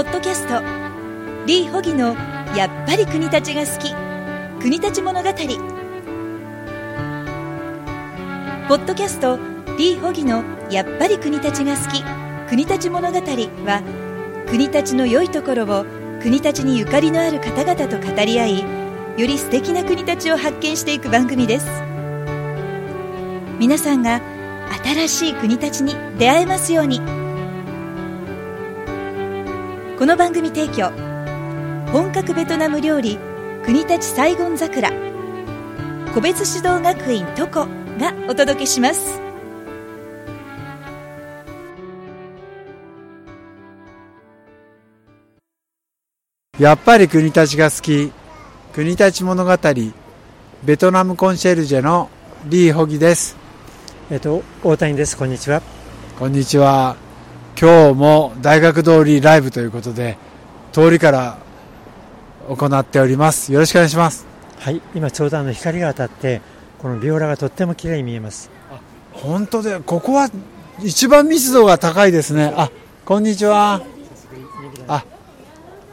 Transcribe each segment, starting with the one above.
ポッドキャスト。リー・ホギのやっぱり国立が好き。国立物語。ポッドキャストリー・ホギのやっぱり国立が好き。国立物語は国立の良いところを国立にゆかりのある方々と語り合いより素敵な国立を発見していく番組です。皆さんが新しい国立に出会えますように。この番組提供。本格ベトナム料理国立サイゴン桜。個別指導学院トコがお届けします。やっぱり国立が好き。国立物語ベトナムコンシェルジェのリー・ホギです。えっと大谷です。こんにちは。こんにちは今日も大学通りライブということで通りから行っております。よろしくお願いします。はい今ちょうどあの光が当たってこのビオラがとっても綺麗に見えます。本当でここは一番密度が高いですね。あこんにちは。あ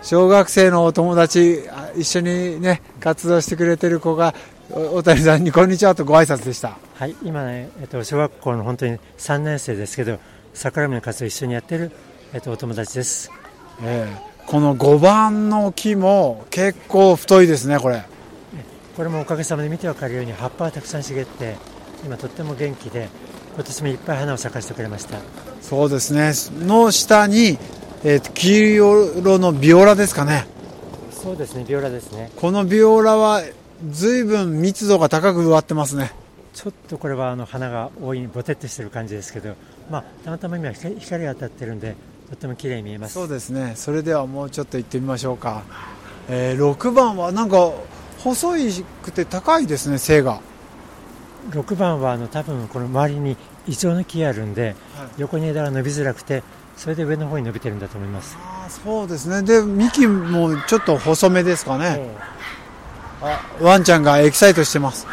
小学生のお友達一緒にね活動してくれてる子が大谷さんにこんにちはとご挨拶でした。はい今ね、えっと、小学校の本当に3年生ですけど桜見の活動を一緒にやってる、えっと、お友達です、えー、この5番の木も結構太いですねこれ。これもおかげさまで見て分かるように葉っぱがたくさん茂って今とっても元気で今年もいっぱい花を咲かせてくれました。そうですね。の下に、えー、黄色のビオラですかね。そうですねビオラですね。このビオラはずいぶん密度が高く植わってますねちょっとこれはあの花が多いぼてっとしてる感じですけど、まあ、たまたま今光が当たってるんでとっても綺麗に見えます。そうですね。それではもうちょっと行ってみましょうか、えー、6番はなんか細いくて高いですね背が。6番はあの多分この周りにイチョウの木あるんで、はい、横に枝が伸びづらくてそれで上の方に伸びてるんだと思います。あそうですね。で幹もちょっと細めですかね、あワンちゃんがエキサイトしてます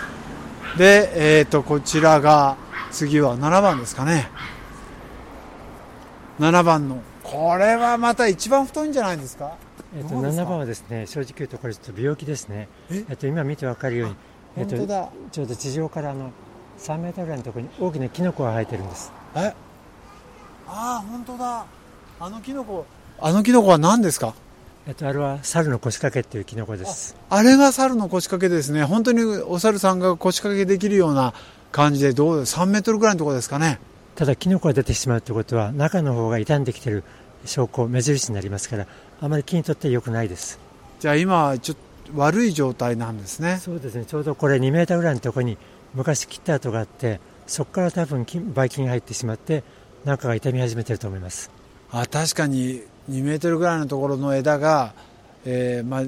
で、えーと、こちらが次は7番ですかね。7番のこれはまた一番太いんじゃないですか？えっと、7番はですね正直言うとこれちょっと病気ですね。え？っと、今見て分かるように、えっと、ちょうど地上からあの3メートルぐらいのところに大きなキノコが生えてるんです。え？ああ本当だ。あのキノコあのキノコは何ですか？えっと、あれは猿の腰掛けっていうキノコです。あれが猿の腰掛けですね。本当にお猿さんが腰掛けできるような感じでどう3メートルぐらいのところですかね。ただキノコが出てしまうということは中の方が傷んできている証拠目印になりますからあまり木にとって良くないです。じゃあ今ちょっと悪い状態なんですね。そうですね。ちょうどこれ2メーターぐらいのところに昔切った跡があってそこから多分ばい菌が入ってしまって中が傷み始めていると思います。あ確かに2メートルぐらいのところの枝が、えーまあ、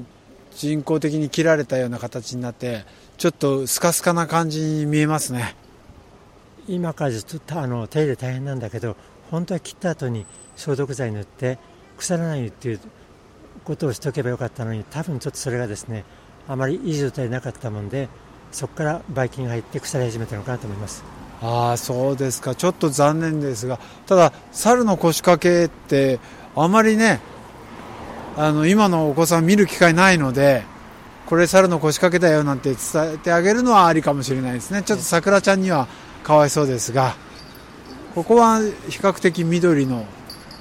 人工的に切られたような形になってちょっとスカスカな感じに見えますね。今からちょっとあの手入れ大変なんだけど本当は切った後に消毒剤塗って腐らないっていうことをしておけばよかったのに多分ちょっとそれがですねあまりいい状態なかったもんでそこからばい菌が入って腐り始めたのかなと思います。ああそうですか。ちょっと残念ですがただ猿の腰掛けってあまりねあの今のお子さん見る機会ないのでこれ猿の腰掛けだよなんて伝えてあげるのはありかもしれないですね。ちょっとさくらちゃんにはかわいそうですがここは比較的緑の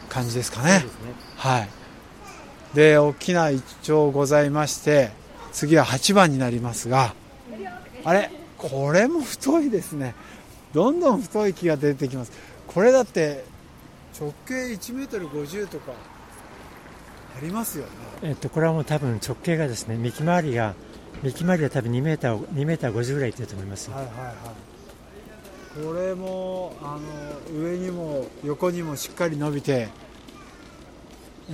感じですかね、ね、はい。で大きなイチョウございまして次は8番になりますがあれ？これも太いですね。どんどん太い木が出てきます。これだって直径1メートル50とかありますよね。えっとこれはもう多分直径がですね幹回りが幹回りは多分2メーター2メーター50ぐらいいってると思います。はいはいはい。これもあの上にも横にもしっかり伸びて、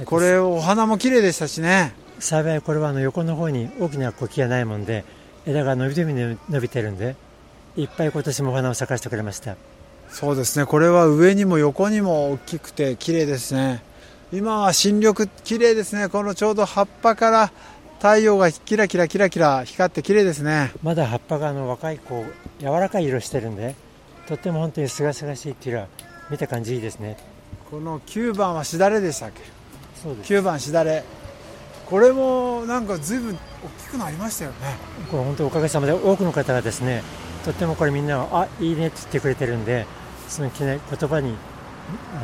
これお花も綺麗でしたしね。幸いこれはあの横の方に大きな木がないもんで枝が伸び伸び伸びてるんでいっぱい今年もお花を咲かせてくれました。そうですね。これは上にも横にも大きくて綺麗ですね。今は新緑綺麗ですね。このちょうど葉っぱから太陽がキラキラキラキラ光って綺麗ですね。まだ葉っぱがあの若いこう柔らかい色してるんでとっても本当にすがすがしいっていうのは見た感じいいですね。この9番はしだれでしたっけ？そうです。9番しだれ。これもなんか随分大きくなりましたよね。これ本当おかげさまで多くの方がですねとってもこれみんながあいいねって言ってくれてるんでその言葉に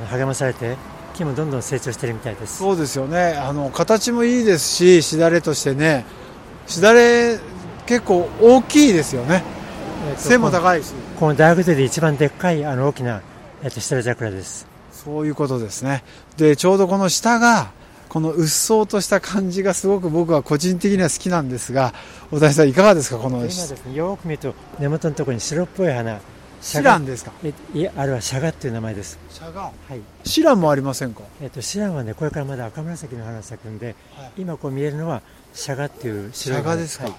励まされて木もどんどん成長してるみたいです。そうですよね。あの形もいいですししだれとしてね。しだれ結構大きいですよね。えっと背も高いし。この大学で一番でっかいあの大きな、えっと、シダレ桜です。そういうことですね。でちょうどこの下がこのうっそうとした感じがすごく僕は個人的には好きなんですが小田井さんいかがですかこの今ですねよく見ると根元のところに白っぽい花シランですか？えいやあれはシャガっていう名前です。シャガはい。シランもありませんか？えっとシランはねこれからまだ赤紫の花が咲くんで、はい。今こう見えるのはシャガっていうシ白い花。ャガですか、はい。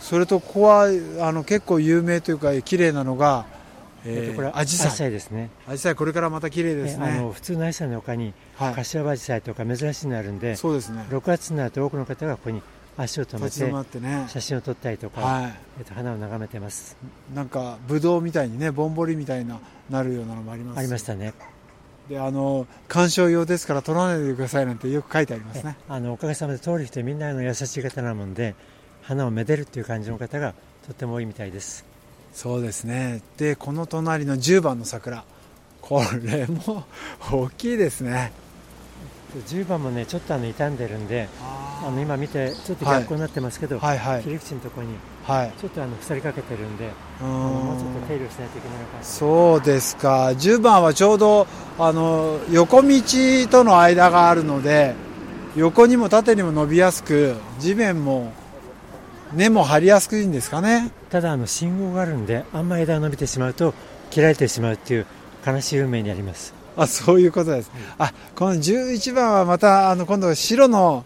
それとここはあの結構有名というか綺麗なのが、えー、とこれはアジサイ。サイですね。アジサイこれからまた綺麗ですえあねの普通のアジサイの他にはい。柏葉アジサイとか珍しいのあるんでそうですね。6月になると多くの方がここに足を止めてね。写真を撮ったりとか、はえっと花を眺めてます。いなんかブドウみたいにねぼんぼりみたいななるようなのもあります。ありましたね。であの鑑賞用ですから取らないでくださいなんてよく書いてありますね。えあのおかげさまで通る人みんなあの優しい方なもんで花をめでるっていう感じの方がとっても多いみたいです。そうですね。でこの隣の10番の桜。これも大きいですね。10番もねちょっとあの傷んでるんであの今見てちょっと逆光になってますけど、はいはい。切り口のところにはい。ちょっとあの腐りかけてるんでうあのもうちょっと手入れをしないといけないのかな。そうですか。10番はちょうどあの横道との間があるので横にも縦にも伸びやすく地面も根も張りやすくいいんですかね。ただあの信号があるんであんま枝が伸びてしまうと切られてしまうっていう悲しい運命にあります。あそういうことです、あこの11番はまたあの今度は白の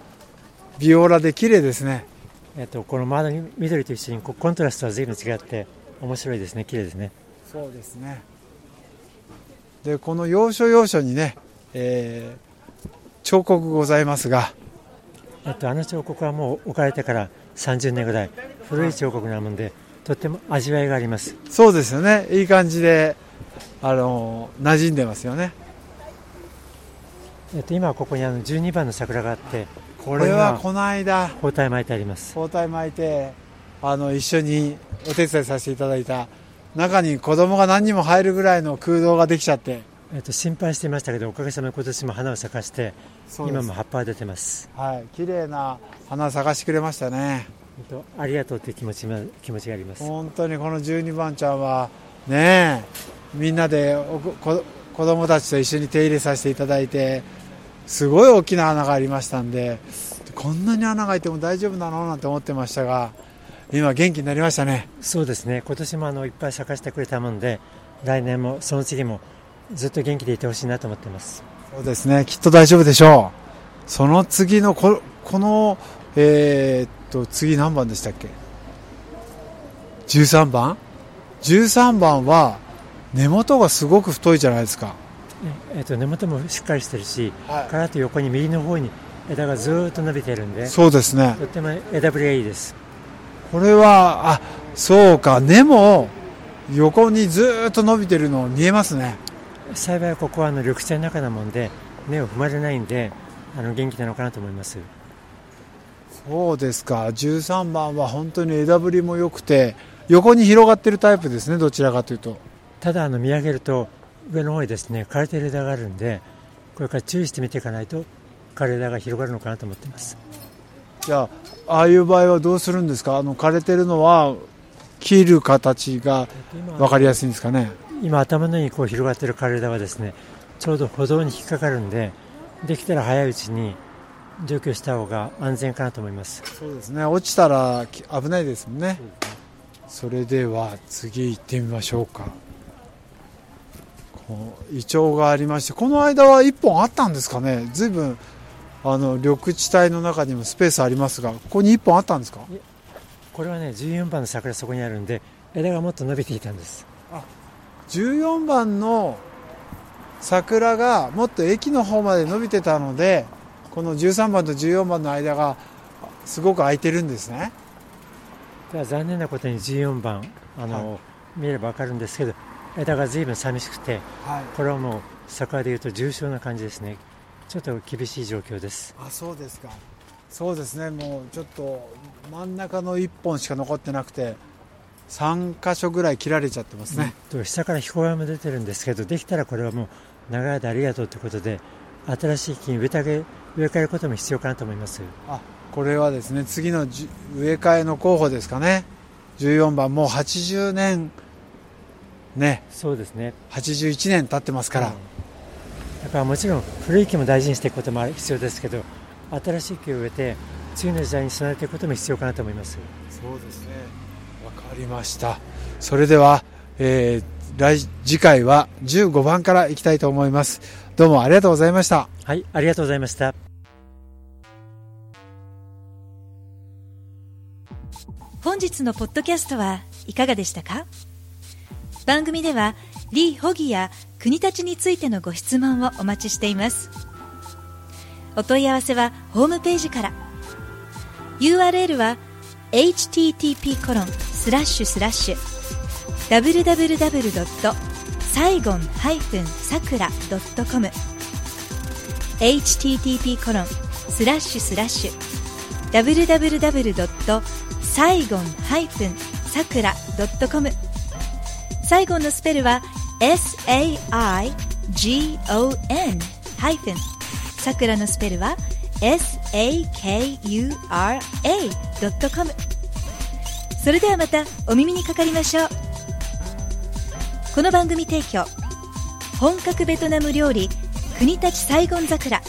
ビオラで綺麗ですね。えっとこの周りの緑と一緒にコントラストは随分違って面白いですね。綺麗ですね。そうですね。でこの要所要所にね、えー彫刻ございますが。えっとあの彫刻はもう置かれてから30年ぐらい古い彫刻なもんでとっても味わいがあります。そうですよね。いい感じであの馴染んでますよね。えっと今はここにあの12番の桜があってこれはこの間包帯巻いてあります。包帯巻いてあの一緒にお手伝いさせていただいた中に子供が何人も入るぐらいの空洞ができちゃって。えっと心配していましたけどおかげさまで今年も花を咲かして今も葉っぱが出てます。はい。綺麗な花咲かしてくれましたね。ありがとうという気持ちも気持ちがあります。本当にこの12番ちゃんはねえみんなでおここ子供たちと一緒に手入れさせていただいてすごい大きな穴がありましたんでこんなに穴が開いても大丈夫なのなんて思ってましたが今元気になりましたね。そうですね。今年もあのいっぱい咲かせてくれたもんで来年もその次もずっと元気でいてほしいなと思ってます。そうですね。きっと大丈夫でしょう。その次のここのえーっと次何番でしたっけ？13番？13番は根元がすごく太いじゃないですかえっと根元もしっかりしてるし、はい。からと横に右の方に枝がずーっと伸びてるんでそうですね。とっても枝ぶりがいいです。これはあそうか。根も横にずーっと伸びてるの見えますね。幸いここはあの緑地の中なもんで根を踏まれないんであの元気なのかなと思います。そうですか。13番は本当に枝ぶりも良くて横に広がってるタイプですねどちらかというと。ただあの見上げると上の方にですね枯れてる枝があるんでこれから注意して見ていかないと枯れ枝が広がるのかなと思っています。じゃあああいう場合はどうするんですか？あの枯れてるのは切る形が分かりやすいんですかね？今頭の上にこう広がってる枯れ枝はですねちょうど歩道に引っかかるんでできたら早いうちに除去した方が安全かなと思います。そうですね。落ちたらき危ないですもんね。それでは次行ってみましょうかイチョウがありましてこの間は1本あったんですかね。随分あの緑地帯の中にもスペースありますがここに1本あったんですか？これはね14番の桜そこにあるんで枝がもっと伸びていたんです。14番の桜がもっと駅の方まで伸びてたのでこの13番と14番の間がすごく空いてるんですね。残念なことに14番あの、見れば分かるんですけど枝が随分寂しくてはい。これはもう桜でいうと重症な感じですね。ちょっと厳しい状況です。あそうですか。そうですね。もうちょっと真ん中の1本しか残ってなくて3箇所ぐらい切られちゃってますね、と下から飛行がも出てるんですけどできたらこれはもう長い間ありがとうということで新しい木に植えてあげ植え替えることも必要かなと思います。あこれはですね次のじ植え替えの候補ですかね。14番もう80年ね。そうですね。81年経ってますから、うん。だからもちろん古い木も大事にしていくことも必要ですけど新しい木を植えて次の時代に備えていくことも必要かなと思います。そうですね。わかりました。それでは、えー来次回は15番からいきたいと思います。どうもありがとうございました。はいありがとうございました。本日のポッドキャストはいかがでしたか？番組ではリー・ホギや国立についてのご質問をお待ちしています。お問い合わせはホームページから。URL は http コロンスラッシュスラッシュ。www.saigon-sakura.com http コロンスラッシュスラッシュ。www.saigon-sakura.com サイゴンのスペルは S-A-I-G-O-N ハイフン。さくらのスペルは S-A-K-U-R-A.com それではまたお耳にかかりましょう。この番組提供本格ベトナム料理国立サイゴン桜。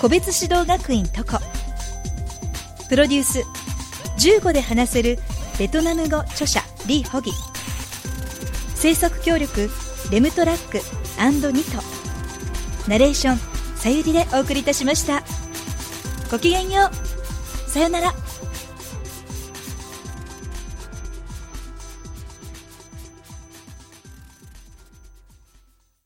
個別指導学院トコ。プロデュース15で話せるベトナム語著者リー・ホギ。制作協力レムトラックニト。ナレーションさゆりでお送りいたしました。ごきげんよう。さよなら。